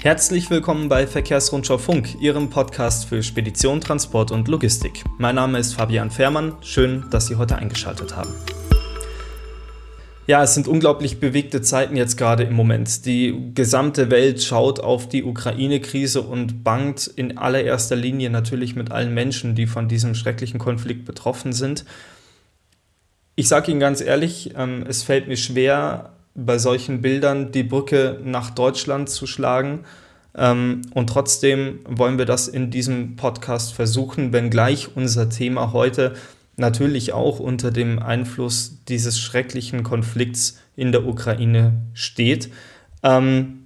Herzlich willkommen bei Verkehrsrundschau Funk, Ihrem Podcast für Spedition, Transport und Logistik. Mein Name ist Fabian Fehrmann. Schön, dass Sie heute eingeschaltet haben. Ja, es sind unglaublich bewegte Zeiten jetzt gerade im Moment. Die gesamte Welt schaut auf die Ukraine-Krise und bangt in allererster Linie natürlich mit allen Menschen, die von diesem schrecklichen Konflikt betroffen sind. Ich sage Ihnen ganz ehrlich, ähm, es fällt mir schwer, bei solchen Bildern die Brücke nach Deutschland zu schlagen. Ähm, und trotzdem wollen wir das in diesem Podcast versuchen, wenngleich unser Thema heute natürlich auch unter dem Einfluss dieses schrecklichen Konflikts in der Ukraine steht. Ähm,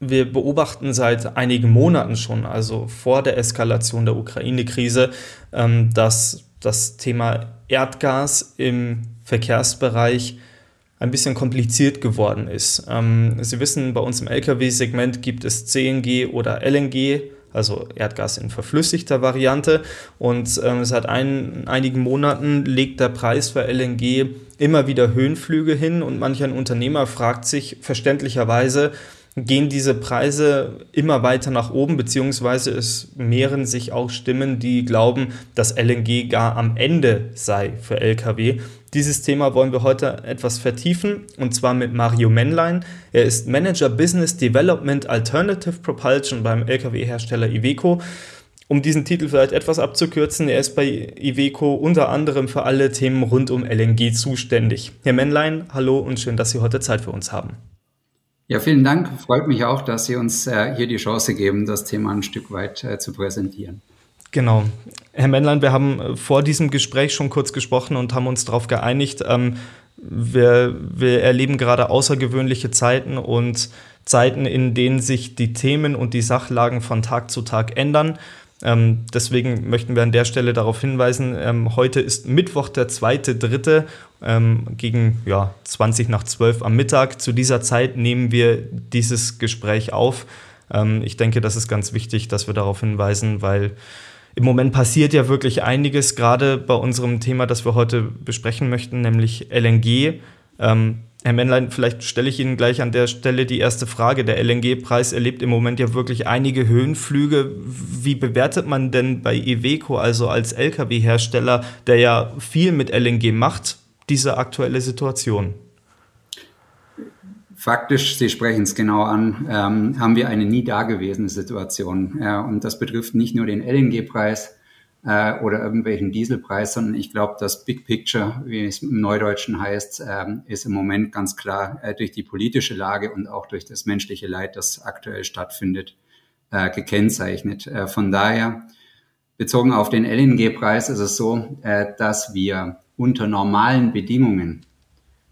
wir beobachten seit einigen Monaten schon, also vor der Eskalation der Ukraine-Krise, ähm, dass das Thema Erdgas im Verkehrsbereich ein bisschen kompliziert geworden ist. Ähm, Sie wissen, bei uns im Lkw-Segment gibt es CNG oder LNG, also Erdgas in verflüssigter Variante. Und ähm, seit ein, einigen Monaten legt der Preis für LNG immer wieder Höhenflüge hin und manch ein Unternehmer fragt sich verständlicherweise, gehen diese Preise immer weiter nach oben, beziehungsweise es mehren sich auch Stimmen, die glauben, dass LNG gar am Ende sei für Lkw. Dieses Thema wollen wir heute etwas vertiefen und zwar mit Mario Männlein. Er ist Manager Business Development Alternative Propulsion beim Lkw-Hersteller Iveco. Um diesen Titel vielleicht etwas abzukürzen, er ist bei Iveco unter anderem für alle Themen rund um LNG zuständig. Herr Männlein, hallo und schön, dass Sie heute Zeit für uns haben. Ja, vielen Dank. Freut mich auch, dass Sie uns äh, hier die Chance geben, das Thema ein Stück weit äh, zu präsentieren. Genau. Herr Männlein, wir haben äh, vor diesem Gespräch schon kurz gesprochen und haben uns darauf geeinigt, ähm, wir, wir erleben gerade außergewöhnliche Zeiten und Zeiten, in denen sich die Themen und die Sachlagen von Tag zu Tag ändern. Ähm, deswegen möchten wir an der Stelle darauf hinweisen, ähm, heute ist Mittwoch, der 2.3. Ähm, gegen ja, 20 nach 12 am Mittag. Zu dieser Zeit nehmen wir dieses Gespräch auf. Ähm, ich denke, das ist ganz wichtig, dass wir darauf hinweisen, weil im Moment passiert ja wirklich einiges, gerade bei unserem Thema, das wir heute besprechen möchten, nämlich LNG. Ähm, Herr Männlein, vielleicht stelle ich Ihnen gleich an der Stelle die erste Frage. Der LNG-Preis erlebt im Moment ja wirklich einige Höhenflüge. Wie bewertet man denn bei Iveco, also als Lkw-Hersteller, der ja viel mit LNG macht, diese aktuelle Situation? Faktisch, Sie sprechen es genau an, ähm, haben wir eine nie dagewesene Situation. Ja, und das betrifft nicht nur den LNG-Preis äh, oder irgendwelchen Dieselpreis, sondern ich glaube, das Big Picture, wie es im Neudeutschen heißt, ähm, ist im Moment ganz klar äh, durch die politische Lage und auch durch das menschliche Leid, das aktuell stattfindet, äh, gekennzeichnet. Äh, von daher, bezogen auf den LNG-Preis, ist es so, äh, dass wir unter normalen Bedingungen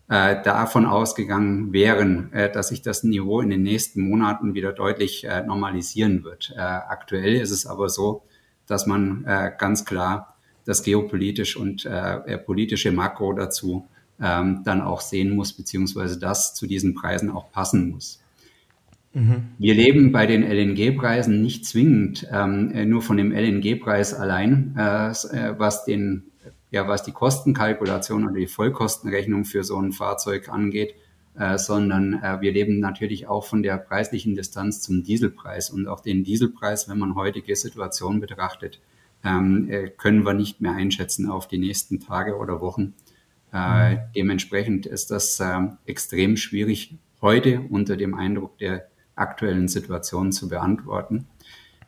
äh, davon ausgegangen wären, äh, dass sich das Niveau in den nächsten Monaten wieder deutlich äh, normalisieren wird. Äh, aktuell ist es aber so, dass man äh, ganz klar das geopolitisch und äh, politische Makro dazu ähm, dann auch sehen muss, beziehungsweise das zu diesen Preisen auch passen muss. Mhm. Wir leben bei den LNG-Preisen nicht zwingend ähm, nur von dem LNG-Preis allein, äh, äh, was den ja, was die Kostenkalkulation oder die Vollkostenrechnung für so ein Fahrzeug angeht, äh, sondern äh, wir leben natürlich auch von der preislichen Distanz zum Dieselpreis. Und auch den Dieselpreis, wenn man heutige Situation betrachtet, ähm, äh, können wir nicht mehr einschätzen auf die nächsten Tage oder Wochen. Äh, mhm. Dementsprechend ist das äh, extrem schwierig, heute unter dem Eindruck der aktuellen Situation zu beantworten.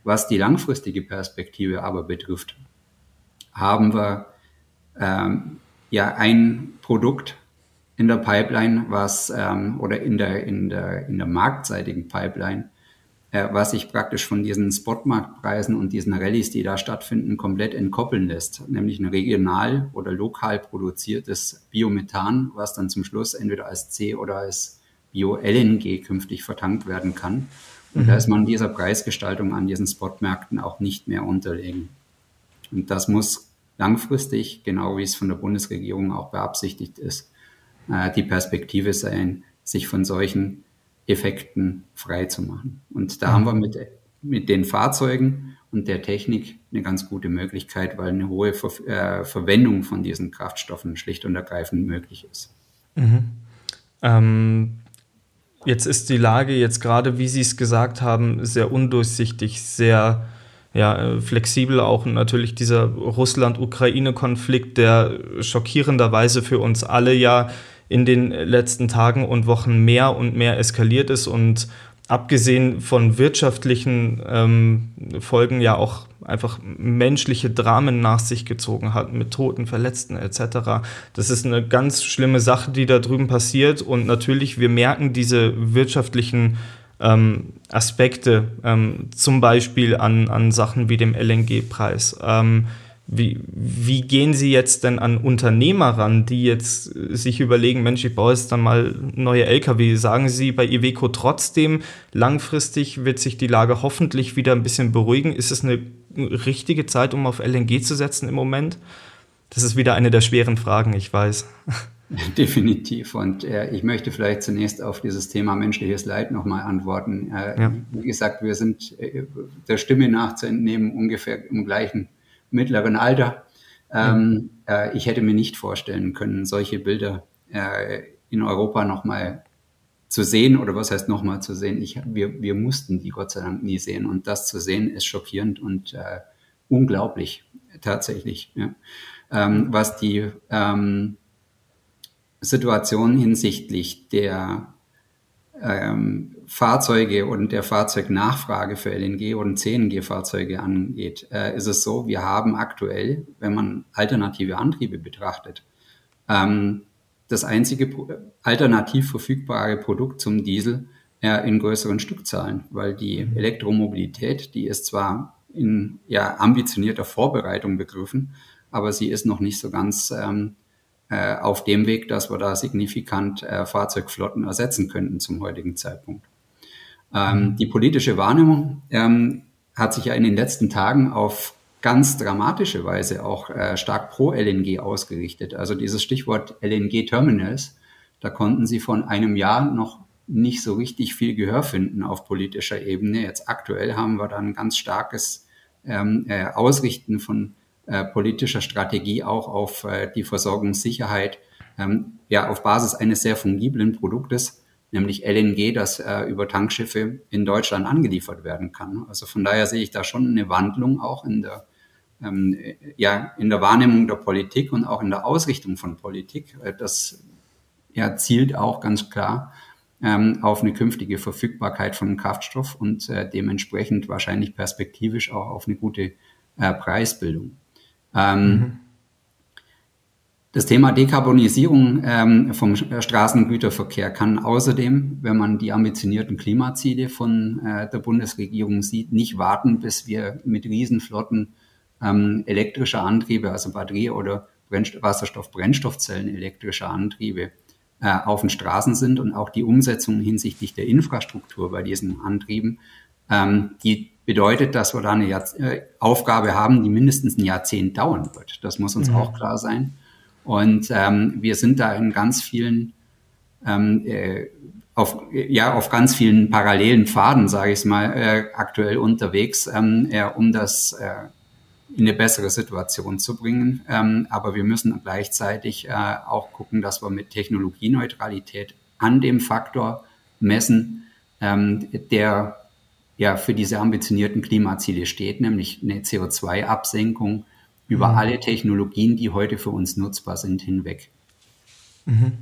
Was die langfristige Perspektive aber betrifft, haben wir ähm, ja ein Produkt in der Pipeline, was ähm, oder in der in der in der marktseitigen Pipeline, äh, was sich praktisch von diesen Spotmarktpreisen und diesen Rallyes, die da stattfinden, komplett entkoppeln lässt, nämlich ein regional oder lokal produziertes Biomethan, was dann zum Schluss entweder als C oder als Bio-LNG künftig vertankt werden kann. Und mhm. da ist man dieser Preisgestaltung an diesen Spotmärkten auch nicht mehr unterlegen. Und das muss langfristig, genau wie es von der Bundesregierung auch beabsichtigt ist, die Perspektive sein, sich von solchen Effekten frei zu machen. Und da mhm. haben wir mit, mit den Fahrzeugen und der Technik eine ganz gute Möglichkeit, weil eine hohe Ver äh, Verwendung von diesen Kraftstoffen schlicht und ergreifend möglich ist. Mhm. Ähm, Jetzt ist die Lage jetzt gerade, wie Sie es gesagt haben, sehr undurchsichtig, sehr ja, flexibel auch und natürlich dieser Russland-Ukraine-Konflikt, der schockierenderweise für uns alle ja in den letzten Tagen und Wochen mehr und mehr eskaliert ist und abgesehen von wirtschaftlichen ähm, Folgen ja auch einfach menschliche Dramen nach sich gezogen hat mit Toten, Verletzten etc. Das ist eine ganz schlimme Sache, die da drüben passiert und natürlich, wir merken diese wirtschaftlichen ähm, Aspekte, ähm, zum Beispiel an, an Sachen wie dem LNG-Preis. Ähm, wie, wie gehen Sie jetzt denn an Unternehmer ran, die jetzt sich überlegen, Mensch, ich baue jetzt dann mal neue Lkw? Sagen Sie bei Iveco trotzdem, langfristig wird sich die Lage hoffentlich wieder ein bisschen beruhigen? Ist es eine richtige Zeit, um auf LNG zu setzen im Moment? Das ist wieder eine der schweren Fragen, ich weiß. Definitiv. Und äh, ich möchte vielleicht zunächst auf dieses Thema menschliches Leid nochmal antworten. Äh, ja. Wie gesagt, wir sind äh, der Stimme nach zu entnehmen ungefähr im gleichen mittleren Alter. Ähm, ja. Äh, ich hätte mir nicht vorstellen können, solche Bilder äh, in Europa nochmal zu sehen oder was heißt nochmal zu sehen. Ich, wir, wir mussten die Gott sei Dank nie sehen und das zu sehen ist schockierend und äh, unglaublich tatsächlich. Ja. Ähm, was die ähm, Situation hinsichtlich der ähm, Fahrzeuge und der Fahrzeugnachfrage für LNG und CNG-Fahrzeuge angeht, äh, ist es so, wir haben aktuell, wenn man alternative Antriebe betrachtet, ähm, das einzige alternativ verfügbare Produkt zum Diesel äh, in größeren Stückzahlen, weil die mhm. Elektromobilität, die ist zwar in ja, ambitionierter Vorbereitung begriffen, aber sie ist noch nicht so ganz ähm, äh, auf dem Weg, dass wir da signifikant äh, Fahrzeugflotten ersetzen könnten zum heutigen Zeitpunkt. Ähm, mhm. die politische Wahrnehmung ähm, hat sich ja in den letzten Tagen auf ganz dramatische Weise auch äh, stark pro LNG ausgerichtet. Also dieses Stichwort LNG-Terminals, da konnten sie von einem Jahr noch nicht so richtig viel Gehör finden auf politischer Ebene. Jetzt aktuell haben wir da ein ganz starkes ähm, äh, Ausrichten von äh, politischer Strategie auch auf äh, die Versorgungssicherheit, ähm, ja, auf Basis eines sehr fungiblen Produktes, nämlich LNG, das äh, über Tankschiffe in Deutschland angeliefert werden kann. Also von daher sehe ich da schon eine Wandlung auch in der, ähm, ja, in der Wahrnehmung der Politik und auch in der Ausrichtung von Politik. Äh, das ja, zielt auch ganz klar ähm, auf eine künftige Verfügbarkeit von Kraftstoff und äh, dementsprechend wahrscheinlich perspektivisch auch auf eine gute äh, Preisbildung. Ähm, mhm. Das Thema Dekarbonisierung ähm, vom Straßengüterverkehr kann außerdem, wenn man die ambitionierten Klimaziele von äh, der Bundesregierung sieht, nicht warten, bis wir mit Riesenflotten ähm, elektrischer Antriebe, also Batterie- oder Wasserstoff-Brennstoffzellen elektrischer Antriebe äh, auf den Straßen sind und auch die Umsetzung hinsichtlich der Infrastruktur bei diesen Antrieben, ähm, die bedeutet, dass wir da eine Jahr äh, Aufgabe haben, die mindestens ein Jahrzehnt dauern wird. Das muss uns mhm. auch klar sein. Und ähm, wir sind da in ganz vielen, ähm, äh, auf, ja, auf ganz vielen parallelen Pfaden, sage ich mal, äh, aktuell unterwegs, ähm, äh, um das äh, in eine bessere Situation zu bringen. Ähm, aber wir müssen gleichzeitig äh, auch gucken, dass wir mit Technologieneutralität an dem Faktor messen, ähm, der ja für diese ambitionierten Klimaziele steht, nämlich eine CO2-Absenkung über mhm. alle Technologien, die heute für uns nutzbar sind, hinweg. Mhm.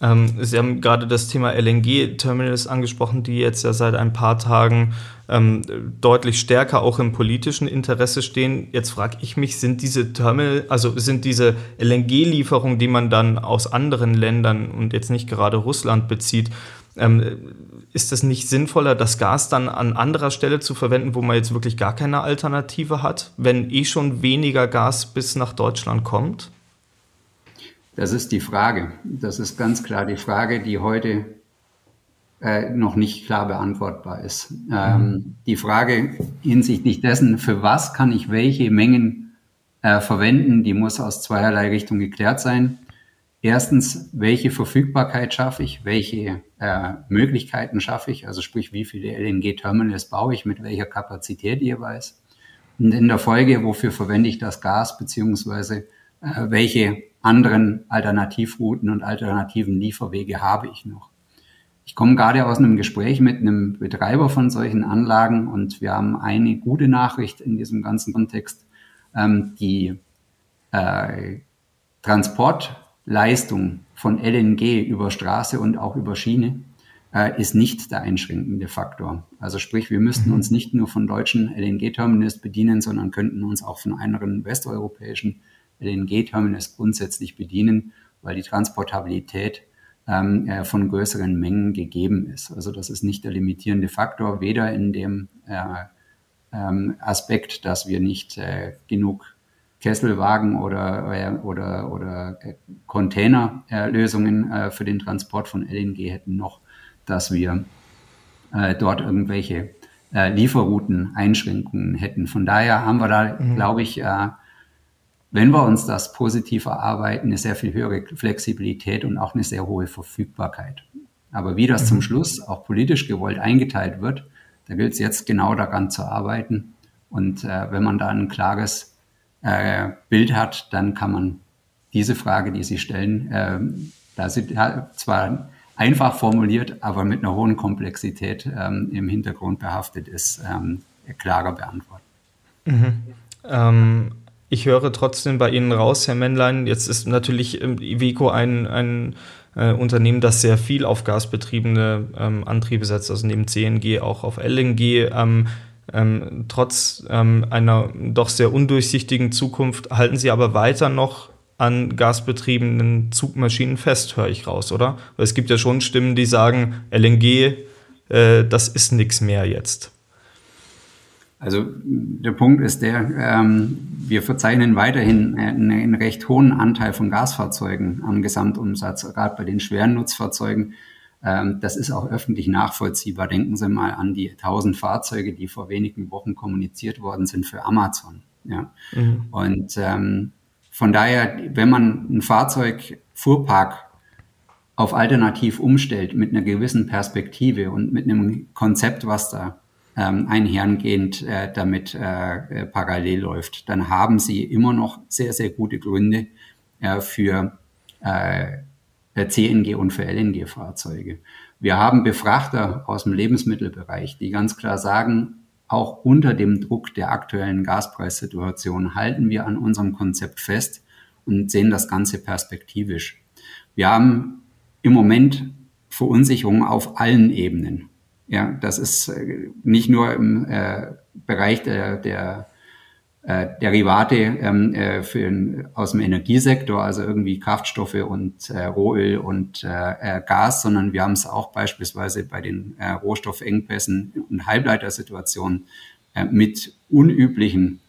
Ähm, Sie haben gerade das Thema LNG-Terminals angesprochen, die jetzt ja seit ein paar Tagen ähm, deutlich stärker auch im politischen Interesse stehen. Jetzt frage ich mich, sind diese Terminal, also sind diese LNG-Lieferungen, die man dann aus anderen Ländern und jetzt nicht gerade Russland bezieht, ähm, ist es nicht sinnvoller, das Gas dann an anderer Stelle zu verwenden, wo man jetzt wirklich gar keine Alternative hat, wenn eh schon weniger Gas bis nach Deutschland kommt? Das ist die Frage. Das ist ganz klar die Frage, die heute äh, noch nicht klar beantwortbar ist. Ähm, mhm. Die Frage hinsichtlich dessen, für was kann ich welche Mengen äh, verwenden, die muss aus zweierlei Richtung geklärt sein. Erstens, welche Verfügbarkeit schaffe ich, welche äh, Möglichkeiten schaffe ich, also sprich, wie viele LNG-Terminals baue ich mit welcher Kapazität jeweils. Und in der Folge, wofür verwende ich das Gas, beziehungsweise äh, welche anderen Alternativrouten und alternativen Lieferwege habe ich noch. ich komme gerade aus einem Gespräch mit einem Betreiber von solchen Anlagen und wir haben eine gute Nachricht in diesem ganzen Kontext. Ähm, die äh, Transportleistung von LNG über Straße und auch über Schiene äh, ist nicht der einschränkende Faktor. Also sprich, wir müssten mhm. uns nicht nur von deutschen LNG-Terminals bedienen, sondern könnten uns auch von anderen westeuropäischen LNG-Terminals grundsätzlich bedienen, weil die Transportabilität ähm, äh, von größeren Mengen gegeben ist. Also das ist nicht der limitierende Faktor, weder in dem äh, ähm, Aspekt, dass wir nicht äh, genug Kesselwagen oder, äh, oder, oder Containerlösungen äh, für den Transport von LNG hätten, noch, dass wir äh, dort irgendwelche äh, Lieferrouten-Einschränkungen hätten. Von daher haben wir da, mhm. glaube ich, wenn wir uns das positiv erarbeiten, eine sehr viel höhere Flexibilität und auch eine sehr hohe Verfügbarkeit. Aber wie das mhm. zum Schluss auch politisch gewollt eingeteilt wird, da gilt es jetzt genau daran zu arbeiten. Und äh, wenn man da ein klares äh, Bild hat, dann kann man diese Frage, die Sie stellen, äh, da sind ja, zwar einfach formuliert, aber mit einer hohen Komplexität ähm, im Hintergrund behaftet ist, ähm, klarer beantworten. Mhm. Ähm, ich höre trotzdem bei Ihnen raus, Herr Männlein, jetzt ist natürlich ähm, Iveco ein, ein äh, Unternehmen, das sehr viel auf gasbetriebene ähm, Antriebe setzt, also neben CNG auch auf LNG. Ähm, trotz ähm, einer doch sehr undurchsichtigen Zukunft halten Sie aber weiter noch an gasbetriebenen Zugmaschinen fest, höre ich raus, oder? Weil es gibt ja schon Stimmen, die sagen, LNG, äh, das ist nichts mehr jetzt. Also der Punkt ist der, ähm, wir verzeichnen weiterhin einen, einen, recht hohen Anteil von Gasfahrzeugen am Gesamtumsatz, gerade bei den schweren Nutzfahrzeugen. Ähm, das ist auch öffentlich nachvollziehbar. Denken Sie mal an die 1000 Fahrzeuge, die vor wenigen Wochen kommuniziert worden sind für Amazon. Ja. Mhm. Und ähm, von daher, wenn man ein Fahrzeugfuhrpark auf alternativ umstellt mit einer gewissen Perspektive und mit einem Konzept, was da ähm, einhergehend äh, damit äh, äh, parallel läuft, dann haben sie immer noch sehr, sehr gute Gründe äh, für äh, CNG und für LNG-Fahrzeuge. Wir haben Befrachter aus dem Lebensmittelbereich, die ganz klar sagen, auch unter dem Druck der aktuellen Gaspreissituation halten wir an unserem Konzept fest und sehen das Ganze perspektivisch. Wir haben im Moment Verunsicherung auf allen Ebenen. Ja, das ist äh, nicht nur im äh, Bereich der, der äh, Derivate ähm, äh, für aus dem Energiesektor, also irgendwie Kraftstoffe und äh, Rohöl und äh, äh, Gas, sondern wir haben es auch beispielsweise bei den äh, Rohstoffengpässen und Halbleitersituationen äh, mit unüblichen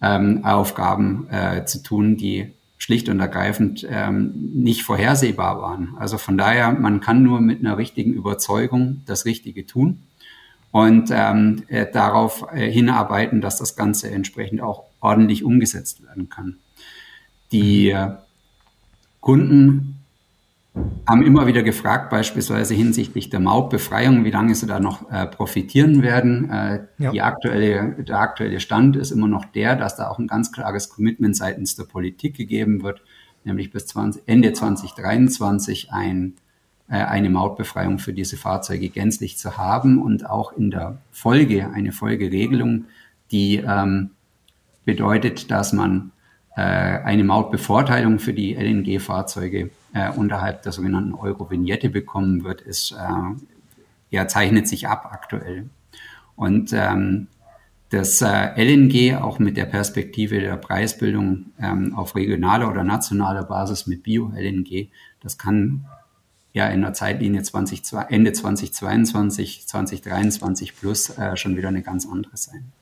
ähm, Aufgaben äh, zu tun, die schlicht und ergreifend ähm, nicht vorhersehbar waren. Also von daher, man kann nur mit einer richtigen Überzeugung das Richtige tun und ähm, äh, darauf äh, hinarbeiten, dass das Ganze entsprechend auch ordentlich umgesetzt werden kann. Die äh, Kunden haben immer wieder gefragt, beispielsweise hinsichtlich der Mautbefreiung, wie lange sie da noch äh, profitieren werden. Äh, ja. die aktuelle, der aktuelle Stand ist immer noch der, dass da auch ein ganz klares Commitment seitens der Politik gegeben wird, nämlich bis 20, Ende 2023 ein, eine Mautbefreiung für diese Fahrzeuge gänzlich zu haben und auch in der Folge eine Folgeregelung, die ähm, bedeutet, dass man äh, eine Mautbevorteilung für die LNG-Fahrzeuge äh, unterhalb der sogenannten Euro-Vignette bekommen wird, ist, äh, ja, zeichnet sich ab aktuell. Und ähm, das äh, LNG auch mit der Perspektive der Preisbildung ähm, auf regionaler oder nationaler Basis mit Bio-LNG, das kann ja in der Zeitlinie 20, Ende 2022, 2023 plus äh, schon wieder eine ganz andere sein.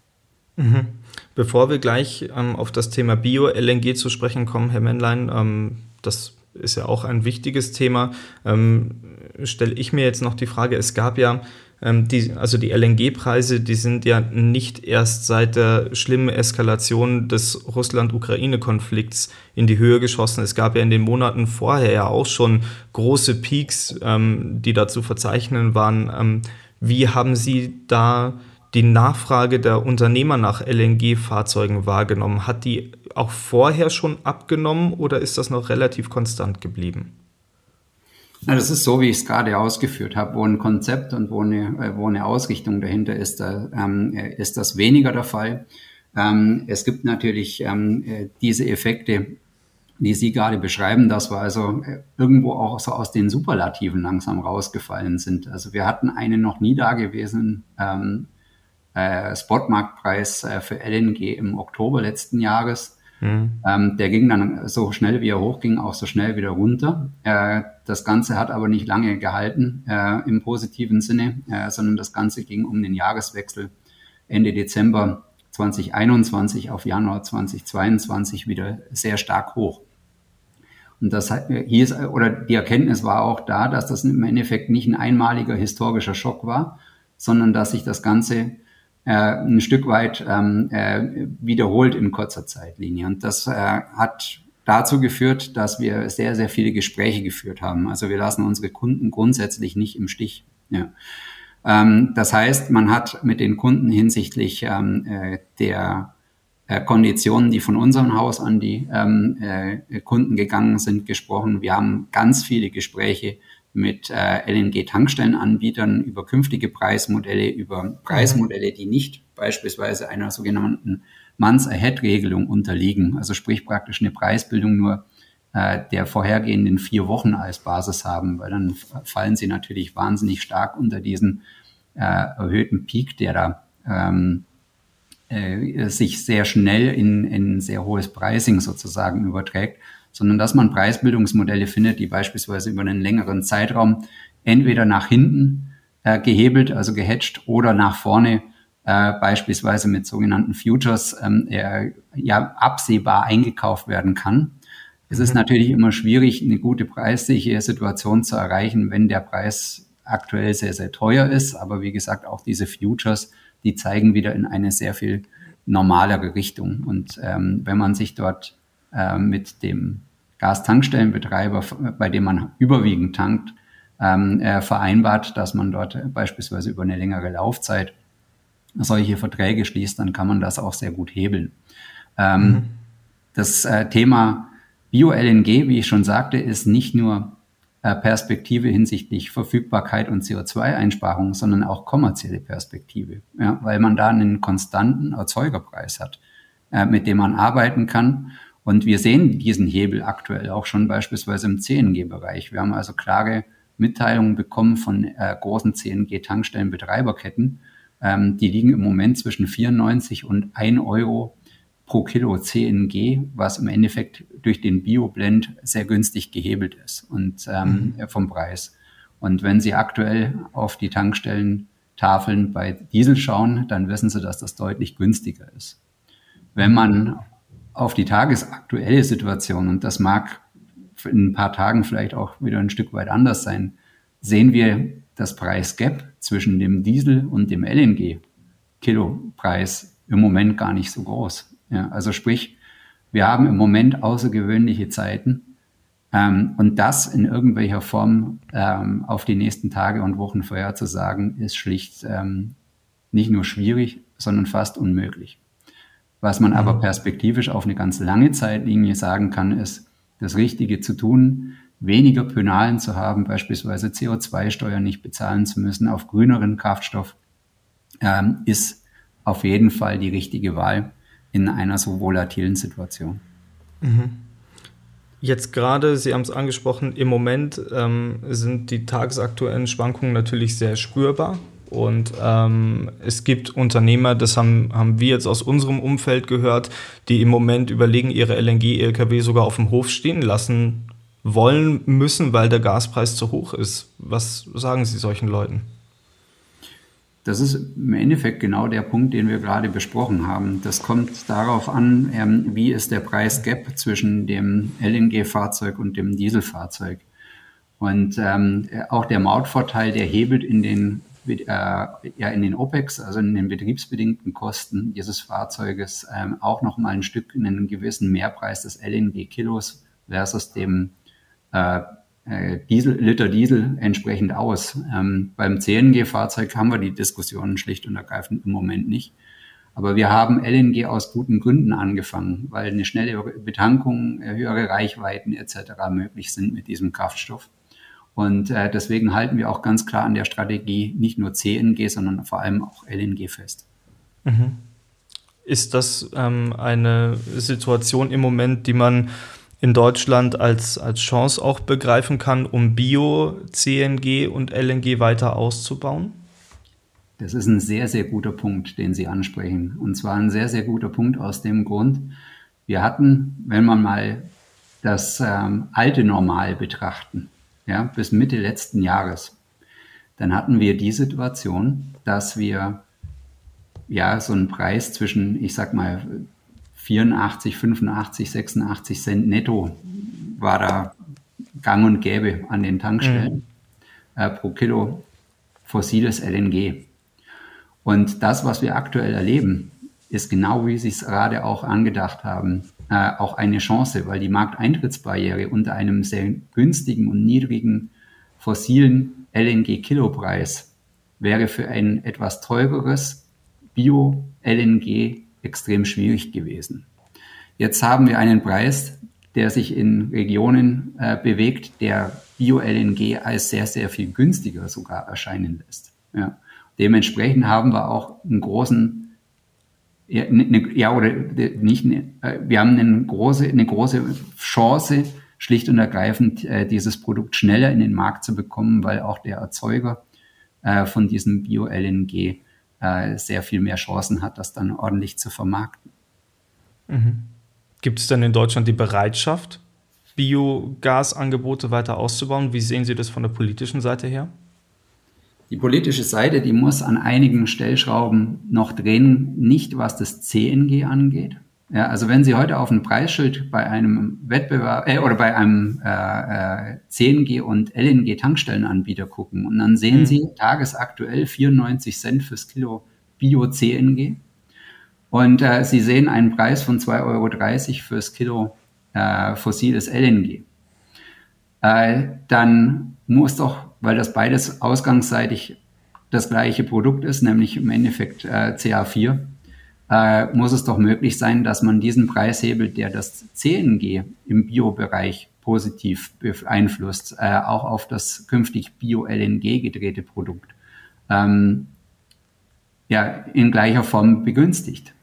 Mhm. Bevor wir gleich ähm, auf das Thema Bio-LNG zu sprechen kommen, Herr Männlein, ähm, das ist ja auch ein wichtiges Thema. Ähm, Stelle ich mir jetzt noch die Frage, es gab ja die, also die LNG-Preise, die sind ja nicht erst seit der schlimmen Eskalation des Russland-Ukraine-Konflikts in die Höhe geschossen. Es gab ja in den Monaten vorher ja auch schon große Peaks, ähm, die da zu verzeichnen waren. Ähm, wie haben Sie da die Nachfrage der Unternehmer nach LNG-Fahrzeugen wahrgenommen? Hat die auch vorher schon abgenommen oder ist das noch relativ konstant geblieben? Na, das ist so, wie ich es gerade ausgeführt habe, wo ein Konzept und wo eine, äh, wo eine Ausrichtung dahinter ist, da, ähm, ist das weniger der Fall. Ähm, es gibt natürlich ähm, äh, diese Effekte, die Sie gerade beschreiben, dass wir also äh, irgendwo auch so aus den Superlativen langsam rausgefallen sind. Also wir hatten einen noch nie dagewesenen ähm, äh, Spotmarktpreis äh, für LNG im Oktober letzten Jahres. Mhm. Ähm, der ging dann so schnell, wie er hochging, auch so schnell wieder runter. Äh, das Ganze hat aber nicht lange gehalten äh, im positiven Sinne, äh, sondern das Ganze ging um den Jahreswechsel Ende Dezember 2021 auf Januar 2022 wieder sehr stark hoch. Und das hieß, oder die Erkenntnis war auch da, dass das im Endeffekt nicht ein einmaliger historischer Schock war, sondern dass sich das Ganze äh, ein Stück weit ähm, äh, wiederholt in kurzer Zeitlinie. Und das äh, hat dazu geführt, dass wir sehr, sehr viele Gespräche geführt haben. Also wir lassen unsere Kunden grundsätzlich nicht im Stich. Ja. Ähm, das heißt, man hat mit den Kunden hinsichtlich ähm, äh, der äh, Konditionen, die von unserem Haus an die ähm, äh, Kunden gegangen sind, gesprochen. Wir haben ganz viele Gespräche mit äh, LNG-Tankstellenanbietern über künftige Preismodelle, über Preismodelle, die nicht beispielsweise einer sogenannten Months-Ahead-Regelung unterliegen. Also sprich praktisch eine Preisbildung nur äh, der vorhergehenden vier Wochen als Basis haben, weil dann fallen sie natürlich wahnsinnig stark unter diesen äh, erhöhten Peak, der da ähm, äh, sich sehr schnell in, in sehr hohes Pricing sozusagen überträgt sondern dass man Preisbildungsmodelle findet, die beispielsweise über einen längeren Zeitraum entweder nach hinten äh, gehebelt, also gehatcht, oder nach vorne äh, beispielsweise mit sogenannten Futures ähm, äh, ja absehbar eingekauft werden kann. Es ist mhm. natürlich immer schwierig, eine gute preisliche Situation zu erreichen, wenn der Preis aktuell sehr, sehr teuer ist. Aber wie gesagt, auch diese Futures, die zeigen wieder in eine sehr viel normalere Richtung. Und ähm, wenn man sich dort äh, mit dem Gastankstellenbetreiber, bei dem man überwiegend tankt, ähm, äh, vereinbart, dass man dort beispielsweise über eine längere Laufzeit solche Verträge schließt, dann kann man das auch sehr gut hebeln. Ähm, mhm. Das äh, Thema Bio-LNG, wie ich schon sagte, ist nicht nur äh, Perspektive hinsichtlich Verfügbarkeit und CO2-Einsparung, sondern auch kommerzielle Perspektive, ja, weil man da einen konstanten Erzeugerpreis hat, äh, mit dem man arbeiten kann und wir sehen diesen Hebel aktuell auch schon beispielsweise im CNG-Bereich. Wir haben also klare Mitteilungen bekommen von äh, großen CNG-Tankstellenbetreiberketten. Ähm, die liegen im Moment zwischen 94 und 1 Euro pro Kilo CNG, was im Endeffekt durch den Bioblend sehr günstig gehebelt ist und ähm, mhm. vom Preis. Und wenn Sie aktuell auf die Tankstellentafeln bei Diesel schauen, dann wissen Sie, dass das deutlich günstiger ist. Wenn man auf die tagesaktuelle Situation, und das mag in ein paar Tagen vielleicht auch wieder ein Stück weit anders sein, sehen wir das Preisgap zwischen dem Diesel und dem LNG-Kilopreis im Moment gar nicht so groß. Ja, also sprich, wir haben im Moment außergewöhnliche Zeiten ähm, und das in irgendwelcher Form ähm, auf die nächsten Tage und Wochen vorherzusagen, ist schlicht ähm, nicht nur schwierig, sondern fast unmöglich. Was man aber mhm. perspektivisch auf eine ganz lange Zeitlinie sagen kann, ist, das Richtige zu tun, weniger Pönalen zu haben, beispielsweise CO2-Steuern nicht bezahlen zu müssen auf grüneren Kraftstoff, ähm, ist auf jeden Fall die richtige Wahl in einer so volatilen Situation. Mhm. Jetzt gerade, Sie haben es angesprochen, im Moment ähm, sind die tagesaktuellen Schwankungen natürlich sehr spürbar. Und ähm, es gibt Unternehmer, das haben, haben wir jetzt aus unserem Umfeld gehört, die im Moment überlegen, ihre LNG-LKW sogar auf dem Hof stehen lassen wollen müssen, weil der Gaspreis zu hoch ist. Was sagen Sie solchen Leuten? Das ist im Endeffekt genau der Punkt, den wir gerade besprochen haben. Das kommt darauf an, ähm, wie ist der Preisgap zwischen dem LNG-Fahrzeug und dem Dieselfahrzeug. Und ähm, auch der Mautvorteil, der hebelt in den ja in den OPEX, also in den betriebsbedingten Kosten dieses Fahrzeuges, ähm, auch nochmal ein Stück in einen gewissen Mehrpreis des LNG-Kilos versus dem äh, äh, Diesel, Liter Diesel entsprechend aus. Ähm, beim CNG-Fahrzeug haben wir die Diskussionen schlicht und ergreifend im Moment nicht. Aber wir haben LNG aus guten Gründen angefangen, weil eine schnelle Betankung, höhere Reichweiten etc. möglich sind mit diesem Kraftstoff. Und äh, deswegen halten wir auch ganz klar an der Strategie nicht nur CNG, sondern vor allem auch LNG fest. Mhm. Ist das ähm, eine Situation im Moment, die man in Deutschland als, als Chance auch begreifen kann, um Bio, CNG und LNG weiter auszubauen? Das ist ein sehr, sehr guter Punkt, den Sie ansprechen. Und zwar ein sehr, sehr guter Punkt aus dem Grund, wir hatten, wenn man mal das ähm, alte Normal betrachten, ja, bis Mitte letzten Jahres, dann hatten wir die Situation, dass wir ja so einen Preis zwischen, ich sag mal, 84, 85, 86 Cent netto war da gang und gäbe an den Tankstellen mhm. äh, pro Kilo fossiles LNG. Und das, was wir aktuell erleben, ist genau wie Sie es gerade auch angedacht haben, äh, auch eine Chance, weil die Markteintrittsbarriere unter einem sehr günstigen und niedrigen fossilen LNG-Kilopreis wäre für ein etwas teureres Bio-LNG extrem schwierig gewesen. Jetzt haben wir einen Preis, der sich in Regionen äh, bewegt, der Bio-LNG als sehr, sehr viel günstiger sogar erscheinen lässt. Ja. Dementsprechend haben wir auch einen großen ja, ne, ne, ja oder nicht, ne, äh, wir haben eine große, eine große Chance, schlicht und ergreifend äh, dieses Produkt schneller in den Markt zu bekommen, weil auch der Erzeuger äh, von diesem Bio-LNG äh, sehr viel mehr Chancen hat, das dann ordentlich zu vermarkten. Mhm. Gibt es denn in Deutschland die Bereitschaft, Biogasangebote weiter auszubauen? Wie sehen Sie das von der politischen Seite her? Die politische Seite, die muss an einigen Stellschrauben noch drehen, nicht was das CNG angeht. Ja, also wenn Sie heute auf ein Preisschild bei einem Wettbewerb äh, oder bei einem äh, äh, CNG und LNG Tankstellenanbieter gucken und dann sehen mhm. Sie tagesaktuell 94 Cent fürs Kilo Bio CNG und äh, Sie sehen einen Preis von 2,30 Euro fürs Kilo äh, fossiles LNG. Äh, dann muss doch weil das beides ausgangsseitig das gleiche Produkt ist, nämlich im Endeffekt äh, CA4, äh, muss es doch möglich sein, dass man diesen Preishebel, der das CNG im Biobereich positiv beeinflusst, äh, auch auf das künftig Bio-LNG gedrehte Produkt ähm, ja, in gleicher Form begünstigt.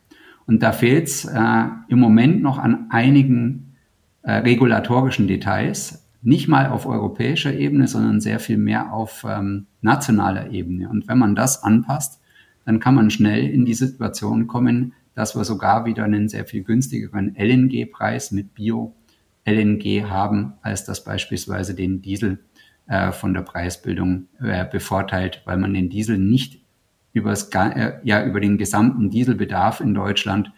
Und da fehlt es äh, im Moment noch an einigen äh, regulatorischen Details, nicht mal auf europäischer Ebene, sondern sehr viel mehr auf ähm, nationaler Ebene. Und wenn man das anpasst, dann kann man schnell in die Situation kommen, dass wir sogar wieder einen sehr viel günstigeren LNG-Preis mit Bio-LNG haben, als das beispielsweise den Diesel äh, von der Preisbildung äh, bevorteilt, weil man den Diesel nicht übers, äh, ja, über den gesamten Dieselbedarf in Deutschland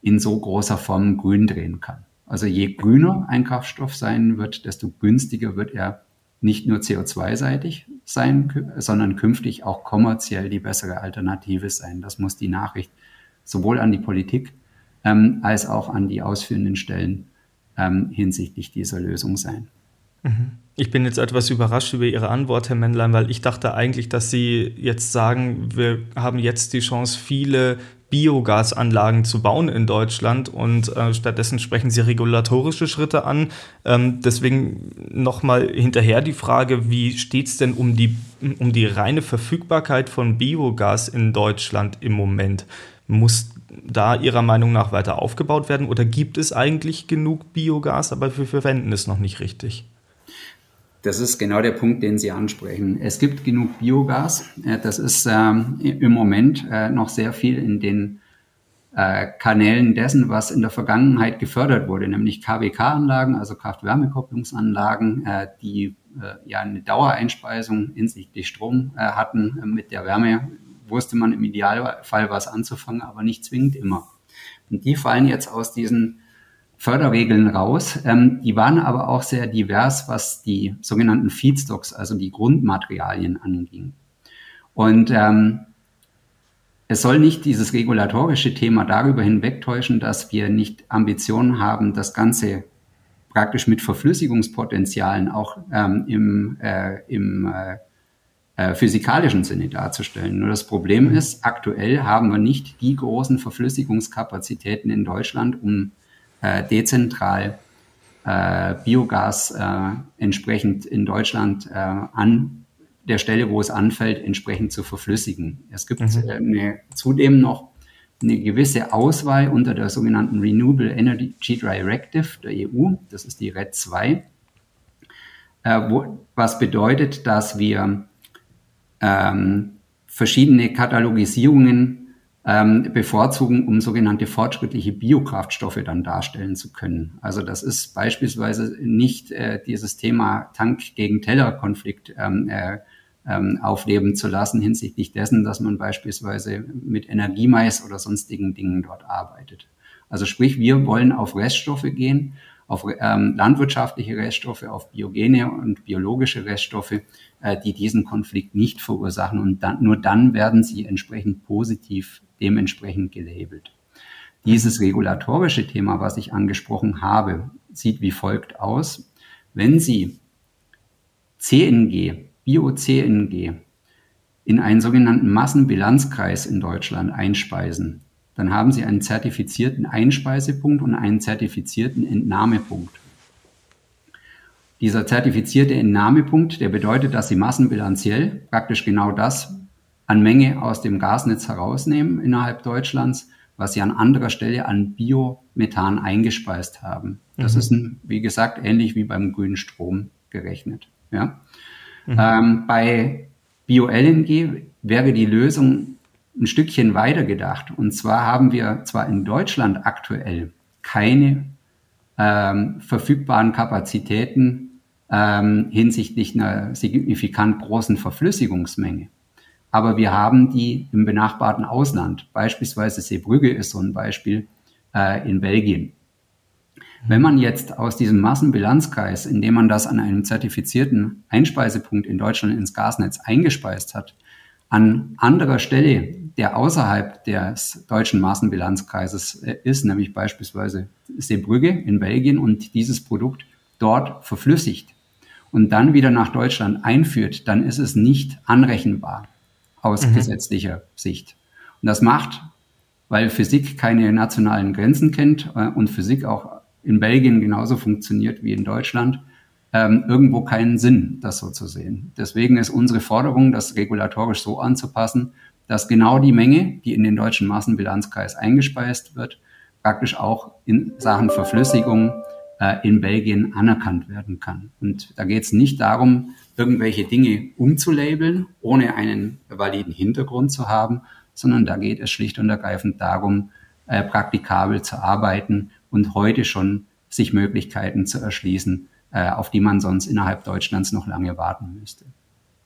in so großer Form grün drehen kann. Also je grüner ein Kraftstoff sein wird, desto günstiger wird er nicht nur CO2-seitig sein, sondern künftig auch kommerziell die bessere Alternative sein. Das muss die Nachricht sowohl an die Politik ähm, als auch an die ausführenden Stellen ähm, hinsichtlich dieser Lösung sein. Mhm. Ich bin jetzt etwas überrascht über Ihre Antwort, Herr Männlein, weil ich dachte eigentlich, dass Sie jetzt sagen, wir haben jetzt die Chance, viele Biogasanlagen zu bauen in Deutschland und äh, stattdessen sprechen Sie regulatorische Schritte an. Ähm, deswegen nochmal hinterher die Frage, wie steht es denn um die, um die reine Verfügbarkeit von Biogas in Deutschland im Moment? Muss da Ihrer Meinung nach weiter aufgebaut werden oder gibt es eigentlich genug Biogas, aber wir verwenden es noch nicht richtig? Das ist genau der Punkt, den Sie ansprechen. Es gibt genug Biogas. Äh, das ist ähm, im Moment äh, noch sehr viel in den äh, Kanälen dessen, was in der Vergangenheit gefördert wurde, nämlich KWK-Anlagen, also Kraft-Wärme-Kopplungsanlagen, äh, die äh, ja eine Dauereinspeisung hinsichtlich Strom äh, hatten. mit der Wärme wusste man im Idealfall was anzufangen, aber nicht zwingend immer. Und die fallen jetzt aus diesen Förderregeln raus. Ähm, die waren aber auch sehr divers, was die sogenannten Feedstocks, also die Grundmaterialien anging. Und ähm, es soll nicht dieses regulatorische Thema darüber hinwegtäuschen, dass wir nicht Ambitionen haben, das Ganze praktisch mit Verflüssigungspotenzialen auch ähm, im, äh, im äh, äh physikalischen Sinne darzustellen. Nur das Problem ist, aktuell haben wir nicht die großen Verflüssigungskapazitäten in Deutschland, um äh, dezentral äh, Biogas äh, entsprechend in Deutschland äh, an der Stelle, wo es anfällt, entsprechend zu verflüssigen. Es gibt mhm. Äh, eine, zudem noch eine gewisse Auswahl unter der sogenannten Renewable Energy Directive der EU, das ist die RED 2, äh, wo, was bedeutet, dass wir ähm, verschiedene Katalogisierungen ähm, bevorzugen, um sogenannte fortschrittliche Biokraftstoffe dann darstellen zu können. Also das ist beispielsweise nicht äh, dieses Thema Tank gegen Teller Konflikt ähm, äh, ähm, aufleben zu lassen hinsichtlich dessen, dass man beispielsweise mit Energiemais oder sonstigen Dingen dort arbeitet. Also sprich, wir wollen auf Reststoffe gehen, auf ähm, landwirtschaftliche Reststoffe, auf biogene und biologische Reststoffe, äh, die diesen Konflikt nicht verursachen. Und dann, nur dann werden sie entsprechend positiv dementsprechend gelabelt. Dieses regulatorische Thema, was ich angesprochen habe, sieht wie folgt aus. Wenn Sie CNG, Bio-CNG, in einen sogenannten Massenbilanzkreis in Deutschland einspeisen, dann haben Sie einen zertifizierten Einspeisepunkt und einen zertifizierten Entnahmepunkt. Dieser zertifizierte Entnahmepunkt, der bedeutet, dass Sie massenbilanziell praktisch genau das an Menge aus dem Gasnetz herausnehmen innerhalb Deutschlands, was sie an anderer Stelle an Biomethan eingespeist haben. Das mhm. ist, ein, wie gesagt, ähnlich wie beim grünen Strom gerechnet. Ja? Mhm. Ähm, bei Bio-LNG wäre die Lösung ein Stückchen weiter gedacht. Und zwar haben wir zwar in Deutschland aktuell keine ähm, verfügbaren Kapazitäten ähm, hinsichtlich einer signifikant großen Verflüssigungsmenge. Aber wir haben die im benachbarten Ausland. Beispielsweise Seebrügge ist so ein Beispiel äh, in Belgien. Wenn man jetzt aus diesem Massenbilanzkreis, indem man das an einem zertifizierten Einspeisepunkt in Deutschland ins Gasnetz eingespeist hat, an anderer Stelle, der außerhalb des deutschen Massenbilanzkreises äh, ist, nämlich beispielsweise Seebrügge in Belgien und dieses Produkt dort verflüssigt und dann wieder nach Deutschland einführt, dann ist es nicht anrechenbar aus mhm. gesetzlicher Sicht. Und das macht, weil Physik keine nationalen Grenzen kennt äh, und Physik auch in Belgien genauso funktioniert wie in Deutschland, ähm, irgendwo keinen Sinn, das so zu sehen. Deswegen ist unsere Forderung, das regulatorisch so anzupassen, dass genau die Menge, die in den deutschen Massenbilanzkreis eingespeist wird, praktisch auch in Sachen Verflüssigung äh, in Belgien anerkannt werden kann. Und da geht es nicht darum, irgendwelche Dinge umzulabeln, ohne einen validen Hintergrund zu haben, sondern da geht es schlicht und ergreifend darum, äh, praktikabel zu arbeiten und heute schon sich Möglichkeiten zu erschließen, äh, auf die man sonst innerhalb Deutschlands noch lange warten müsste.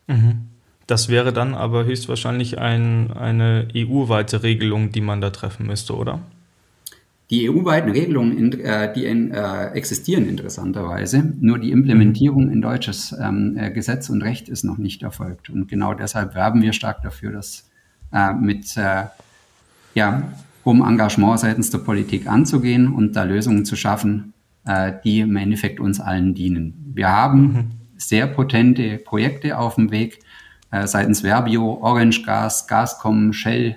Mhm. Das wäre dann aber höchstwahrscheinlich ein, eine EU-weite Regelung, die man da treffen müsste, oder? Die EU-weiten Regelungen, äh, die äh, existieren interessanterweise, nur die Implementierung in deutsches ähm, äh, Gesetz und Recht ist noch nicht erfolgt. Und genau deshalb werben wir stark dafür, dass mit ja, hohem Engagement seitens der Politik anzugehen und da Lösungen zu schaffen, die im Endeffekt uns allen dienen. Wir haben mhm. sehr potente Projekte auf dem Weg seitens Verbio, Orange Gas, Gascom, Shell,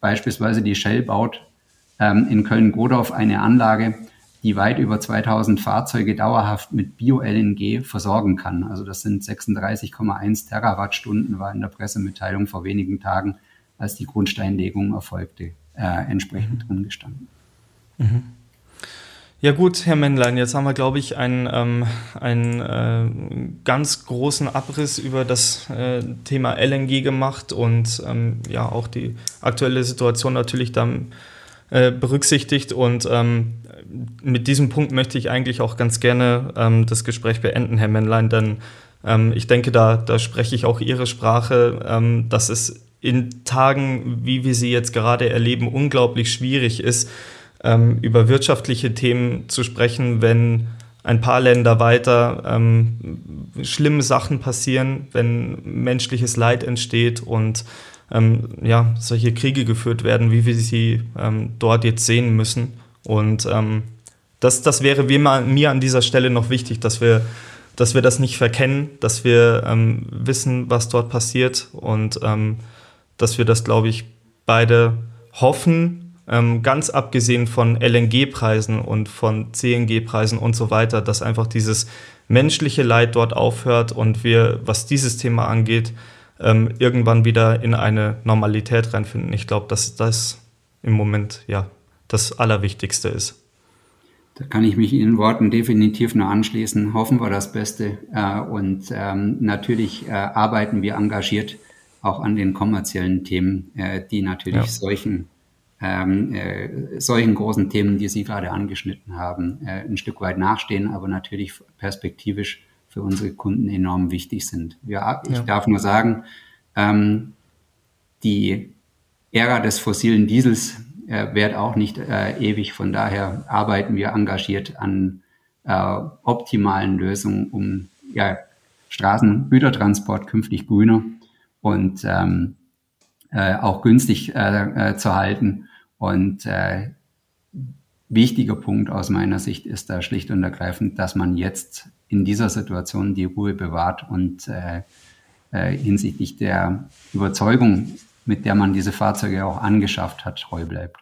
beispielsweise die Shell baut ähm, in Köln-Godorf eine Anlage, die weit über 2000 Fahrzeuge dauerhaft mit Bio-LNG versorgen kann. Also das sind 36,1 Terawattstunden, war in der Pressemitteilung vor wenigen Tagen, als die Grundsteinlegung erfolgte, äh, entsprechend drin gestanden. Mhm. Ja gut, Herr Männlein, jetzt haben wir, glaube ich, einen, ähm, einen äh, ganz großen Abriss über das äh, Thema LNG gemacht und ähm, ja auch die aktuelle Situation natürlich dann äh, berücksichtigt. Und ähm, mit diesem Punkt möchte ich eigentlich auch ganz gerne ähm, das Gespräch beenden, Herr Männlein, denn ähm, ich denke, da, da spreche ich auch Ihre Sprache, ähm, dass es in Tagen, wie wir sie jetzt gerade erleben, unglaublich schwierig ist, ähm, über wirtschaftliche Themen zu sprechen, wenn ein paar Länder weiter ähm, schlimme Sachen passieren, wenn menschliches Leid entsteht und ähm, ja, solche Kriege geführt werden, wie wir sie ähm, dort jetzt sehen müssen. Und ähm, das, das wäre mir an dieser Stelle noch wichtig, dass wir, dass wir das nicht verkennen, dass wir ähm, wissen, was dort passiert und ähm, dass wir das, glaube ich, beide hoffen, ähm, ganz abgesehen von LNG-Preisen und von CNG-Preisen und so weiter, dass einfach dieses menschliche Leid dort aufhört und wir, was dieses Thema angeht, ähm, irgendwann wieder in eine Normalität reinfinden. Ich glaube, dass das im Moment ja das Allerwichtigste ist. Da kann ich mich Ihren Worten definitiv nur anschließen. Hoffen wir das Beste. Äh, und ähm, natürlich äh, arbeiten wir engagiert auch an den kommerziellen Themen, äh, die natürlich ja. solchen, ähm, äh, solchen großen Themen, die Sie gerade angeschnitten haben, äh, ein Stück weit nachstehen, aber natürlich perspektivisch für unsere Kunden enorm wichtig sind. Ja, ich ja. darf nur sagen, ähm, die Ära des fossilen Diesels äh, währt auch nicht äh, ewig. Von daher arbeiten wir engagiert an äh, optimalen Lösungen, um ja, Straßengütertransport künftig grüner und ähm, äh, auch günstig äh, äh, zu halten. Und äh, wichtiger Punkt aus meiner Sicht ist da schlicht und ergreifend, dass man jetzt in dieser Situation die Ruhe bewahrt und äh, äh, hinsichtlich der Überzeugung, mit der man diese Fahrzeuge auch angeschafft hat, treu bleibt.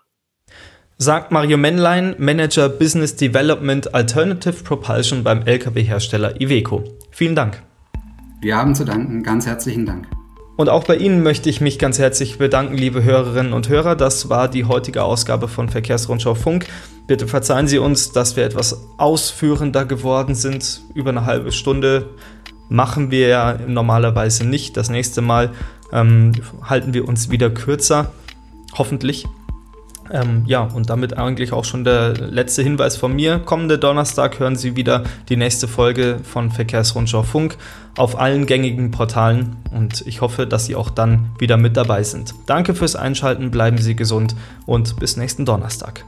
Sagt Mario Männlein, Manager Business Development Alternative Propulsion beim Lkw-Hersteller Iveco. Vielen Dank. Wir haben zu danken. Ganz herzlichen Dank. Und auch bei Ihnen möchte ich mich ganz herzlich bedanken, liebe Hörerinnen und Hörer. Das war die heutige Ausgabe von Verkehrsrundschau Funk. Bitte verzeihen Sie uns, dass wir etwas ausführender geworden sind. Über eine halbe Stunde machen wir ja normalerweise nicht. Das nächste Mal ähm, halten wir uns wieder kürzer. Hoffentlich. Ähm, ja, und damit eigentlich auch schon der letzte Hinweis von mir. Kommende Donnerstag hören Sie wieder die nächste Folge von Verkehrsrundschau Funk auf allen gängigen Portalen und ich hoffe, dass Sie auch dann wieder mit dabei sind. Danke fürs Einschalten, bleiben Sie gesund und bis nächsten Donnerstag.